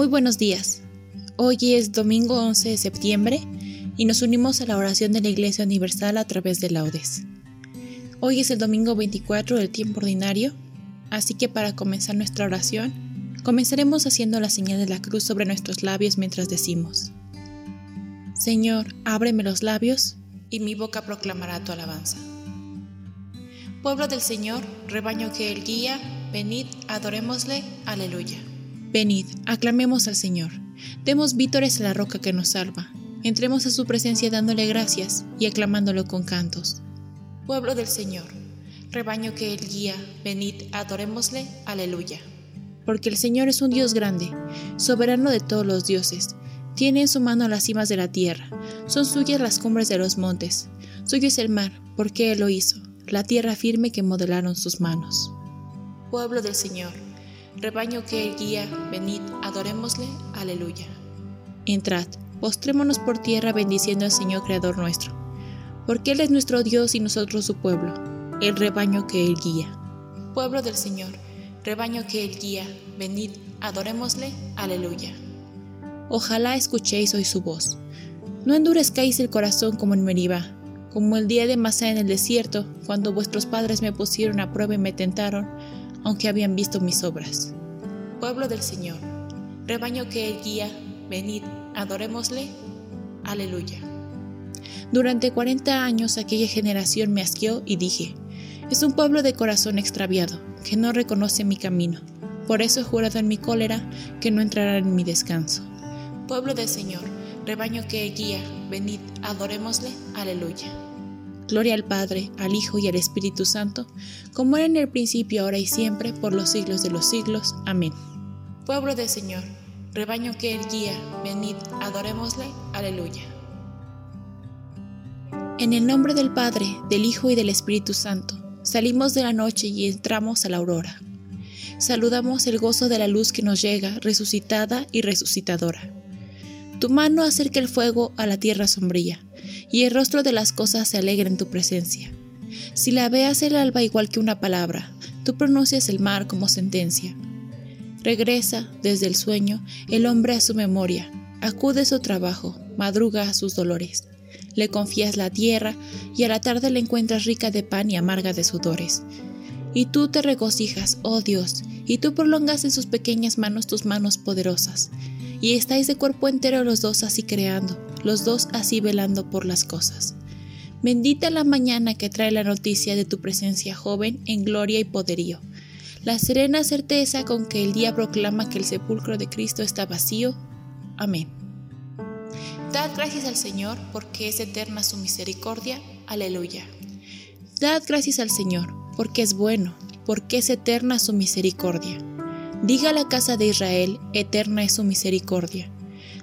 Muy buenos días. Hoy es domingo 11 de septiembre y nos unimos a la oración de la Iglesia Universal a través de laudes. Hoy es el domingo 24 del tiempo ordinario, así que para comenzar nuestra oración, comenzaremos haciendo la señal de la cruz sobre nuestros labios mientras decimos, Señor, ábreme los labios y mi boca proclamará tu alabanza. Pueblo del Señor, rebaño que Él guía, venid, adorémosle, aleluya. Venid, aclamemos al Señor. Demos vítores a la roca que nos salva. Entremos a su presencia dándole gracias y aclamándolo con cantos. Pueblo del Señor, rebaño que Él guía, venid, adorémosle, aleluya. Porque el Señor es un Dios grande, soberano de todos los dioses. Tiene en su mano las cimas de la tierra, son suyas las cumbres de los montes. Suyo es el mar, porque Él lo hizo, la tierra firme que modelaron sus manos. Pueblo del Señor, Rebaño que Él guía, venid, adorémosle, aleluya. Entrad, postrémonos por tierra bendiciendo al Señor Creador nuestro, porque Él es nuestro Dios y nosotros su pueblo, el rebaño que Él guía. Pueblo del Señor, rebaño que Él guía, venid, adorémosle, aleluya. Ojalá escuchéis hoy su voz. No endurezcáis el corazón como en Meribá, como el día de Masá en el desierto, cuando vuestros padres me pusieron a prueba y me tentaron, aunque habían visto mis obras. Pueblo del Señor, rebaño que Él guía, venid, adorémosle. Aleluya. Durante cuarenta años aquella generación me asqueó y dije, es un pueblo de corazón extraviado, que no reconoce mi camino. Por eso he jurado en mi cólera que no entrará en mi descanso. Pueblo del Señor, rebaño que Él guía, venid, adorémosle. Aleluya. Gloria al Padre, al Hijo y al Espíritu Santo, como era en el principio, ahora y siempre, por los siglos de los siglos. Amén. Pueblo del Señor, rebaño que Él guía, venid, adorémosle. Aleluya. En el nombre del Padre, del Hijo y del Espíritu Santo, salimos de la noche y entramos a la aurora. Saludamos el gozo de la luz que nos llega, resucitada y resucitadora. Tu mano acerca el fuego a la tierra sombría y el rostro de las cosas se alegra en tu presencia. Si la veas el alba igual que una palabra, tú pronuncias el mar como sentencia. Regresa desde el sueño el hombre a su memoria, acude a su trabajo, madruga a sus dolores. Le confías la tierra y a la tarde la encuentras rica de pan y amarga de sudores. Y tú te regocijas, oh Dios, y tú prolongas en sus pequeñas manos tus manos poderosas. Y estáis de cuerpo entero los dos así creando, los dos así velando por las cosas. Bendita la mañana que trae la noticia de tu presencia joven en gloria y poderío. La serena certeza con que el día proclama que el sepulcro de Cristo está vacío. Amén. Dad gracias al Señor porque es eterna su misericordia. Aleluya. Dad gracias al Señor porque es bueno, porque es eterna su misericordia. Diga la casa de Israel, eterna es su misericordia.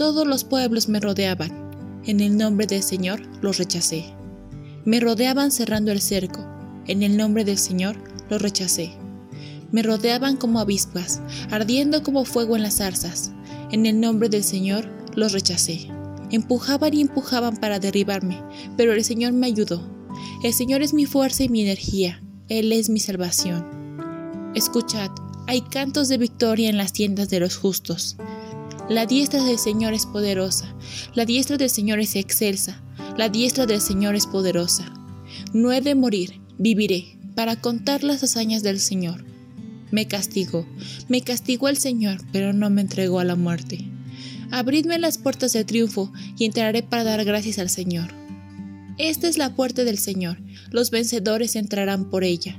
Todos los pueblos me rodeaban. En el nombre del Señor los rechacé. Me rodeaban cerrando el cerco. En el nombre del Señor los rechacé. Me rodeaban como avispas, ardiendo como fuego en las zarzas. En el nombre del Señor los rechacé. Empujaban y empujaban para derribarme, pero el Señor me ayudó. El Señor es mi fuerza y mi energía. Él es mi salvación. Escuchad, hay cantos de victoria en las tiendas de los justos. La diestra del Señor es poderosa, la diestra del Señor es excelsa, la diestra del Señor es poderosa. No he de morir, viviré, para contar las hazañas del Señor. Me castigó, me castigó el Señor, pero no me entregó a la muerte. Abridme las puertas de triunfo y entraré para dar gracias al Señor. Esta es la puerta del Señor, los vencedores entrarán por ella.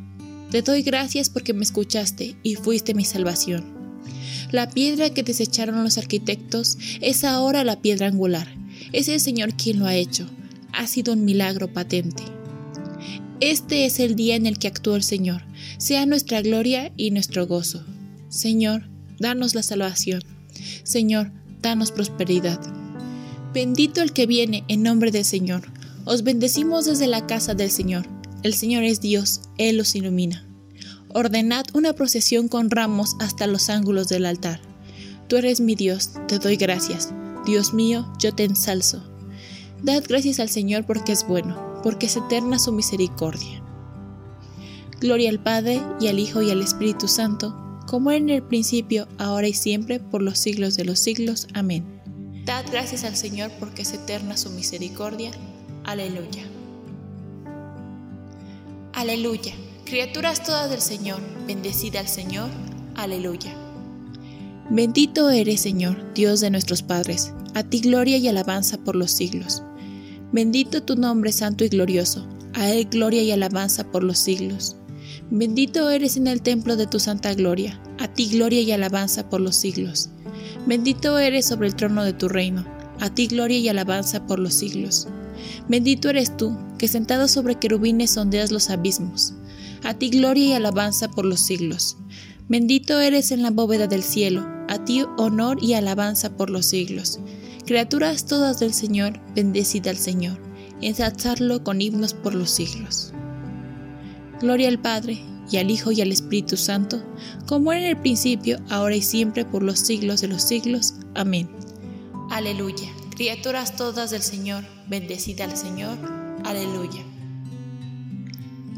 Te doy gracias porque me escuchaste y fuiste mi salvación. La piedra que desecharon los arquitectos es ahora la piedra angular. Es el Señor quien lo ha hecho. Ha sido un milagro patente. Este es el día en el que actuó el Señor. Sea nuestra gloria y nuestro gozo. Señor, danos la salvación. Señor, danos prosperidad. Bendito el que viene en nombre del Señor. Os bendecimos desde la casa del Señor. El Señor es Dios, Él los ilumina. Ordenad una procesión con ramos hasta los ángulos del altar. Tú eres mi Dios, te doy gracias. Dios mío, yo te ensalzo. Dad gracias al Señor porque es bueno, porque es eterna su misericordia. Gloria al Padre y al Hijo y al Espíritu Santo, como era en el principio, ahora y siempre, por los siglos de los siglos. Amén. Dad gracias al Señor porque es eterna su misericordia. Aleluya. Aleluya. Criaturas todas del Señor, bendecida al Señor. Aleluya. Bendito eres, Señor, Dios de nuestros padres, a ti gloria y alabanza por los siglos. Bendito tu nombre santo y glorioso, a él gloria y alabanza por los siglos. Bendito eres en el templo de tu santa gloria, a ti gloria y alabanza por los siglos. Bendito eres sobre el trono de tu reino, a ti gloria y alabanza por los siglos. Bendito eres tú, que sentado sobre querubines sondeas los abismos. A ti gloria y alabanza por los siglos. Bendito eres en la bóveda del cielo, a ti honor y alabanza por los siglos. Criaturas todas del Señor, bendecida al Señor, ensalzarlo con himnos por los siglos. Gloria al Padre, y al Hijo y al Espíritu Santo, como era en el principio, ahora y siempre, por los siglos de los siglos. Amén. Aleluya. Criaturas todas del Señor, bendecida al Señor. Aleluya.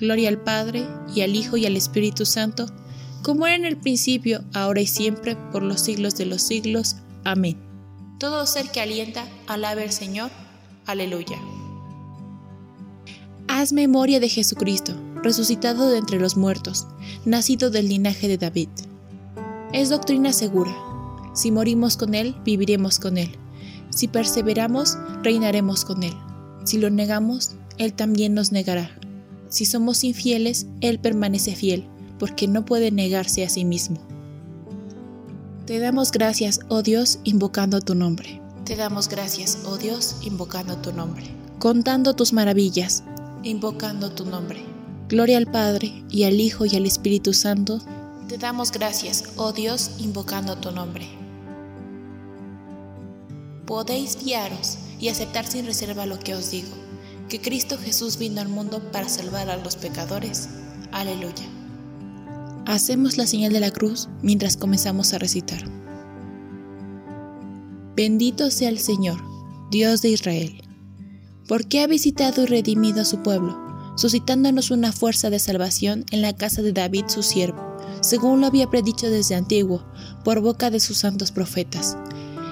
Gloria al Padre, y al Hijo, y al Espíritu Santo, como era en el principio, ahora y siempre, por los siglos de los siglos. Amén. Todo ser que alienta, alabe al Señor. Aleluya. Haz memoria de Jesucristo, resucitado de entre los muertos, nacido del linaje de David. Es doctrina segura. Si morimos con Él, viviremos con Él. Si perseveramos, reinaremos con Él. Si lo negamos, Él también nos negará. Si somos infieles, Él permanece fiel, porque no puede negarse a sí mismo. Te damos gracias, oh Dios, invocando tu nombre. Te damos gracias, oh Dios, invocando tu nombre. Contando tus maravillas, invocando tu nombre. Gloria al Padre, y al Hijo, y al Espíritu Santo. Te damos gracias, oh Dios, invocando tu nombre. Podéis guiaros y aceptar sin reserva lo que os digo, que Cristo Jesús vino al mundo para salvar a los pecadores. Aleluya. Hacemos la señal de la cruz mientras comenzamos a recitar. Bendito sea el Señor, Dios de Israel porque ha visitado y redimido a su pueblo, suscitándonos una fuerza de salvación en la casa de David su siervo, según lo había predicho desde antiguo, por boca de sus santos profetas.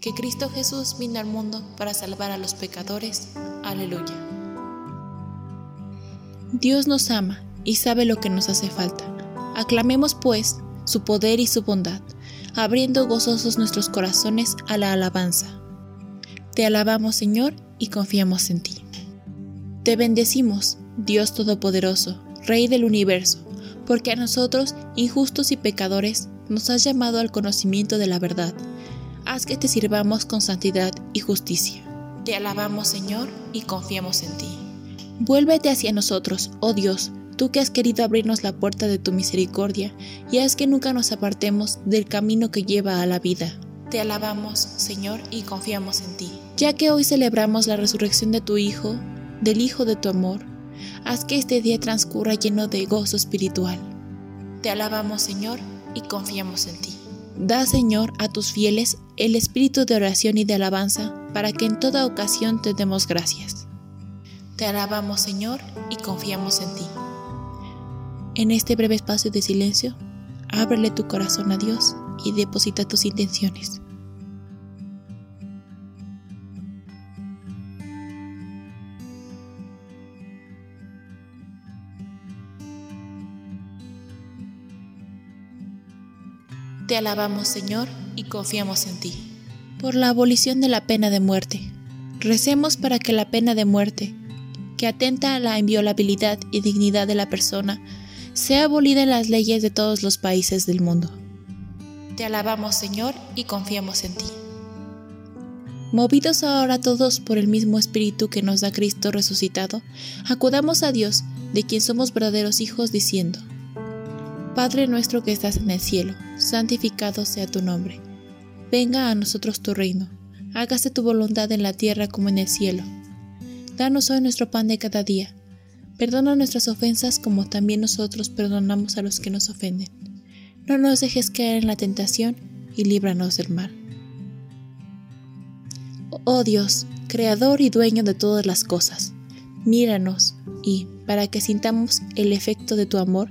que Cristo Jesús vino al mundo para salvar a los pecadores. Aleluya. Dios nos ama y sabe lo que nos hace falta. Aclamemos pues su poder y su bondad, abriendo gozosos nuestros corazones a la alabanza. Te alabamos Señor y confiamos en ti. Te bendecimos, Dios Todopoderoso, Rey del universo, porque a nosotros, injustos y pecadores, nos has llamado al conocimiento de la verdad haz que te sirvamos con santidad y justicia. Te alabamos, Señor, y confiamos en ti. Vuélvete hacia nosotros, oh Dios, tú que has querido abrirnos la puerta de tu misericordia, y haz que nunca nos apartemos del camino que lleva a la vida. Te alabamos, Señor, y confiamos en ti. Ya que hoy celebramos la resurrección de tu Hijo, del Hijo de tu amor, haz que este día transcurra lleno de gozo espiritual. Te alabamos, Señor, y confiamos en ti. Da, Señor, a tus fieles el espíritu de oración y de alabanza, para que en toda ocasión te demos gracias. Te alabamos, Señor, y confiamos en ti. En este breve espacio de silencio, ábrele tu corazón a Dios y deposita tus intenciones. Te alabamos, Señor, y confiamos en ti. Por la abolición de la pena de muerte. Recemos para que la pena de muerte, que atenta a la inviolabilidad y dignidad de la persona, sea abolida en las leyes de todos los países del mundo. Te alabamos, Señor, y confiamos en ti. Movidos ahora todos por el mismo Espíritu que nos da Cristo resucitado, acudamos a Dios, de quien somos verdaderos hijos, diciendo, Padre nuestro que estás en el cielo, santificado sea tu nombre. Venga a nosotros tu reino. Hágase tu voluntad en la tierra como en el cielo. Danos hoy nuestro pan de cada día. Perdona nuestras ofensas como también nosotros perdonamos a los que nos ofenden. No nos dejes caer en la tentación y líbranos del mal. Oh Dios, Creador y dueño de todas las cosas, míranos y, para que sintamos el efecto de tu amor,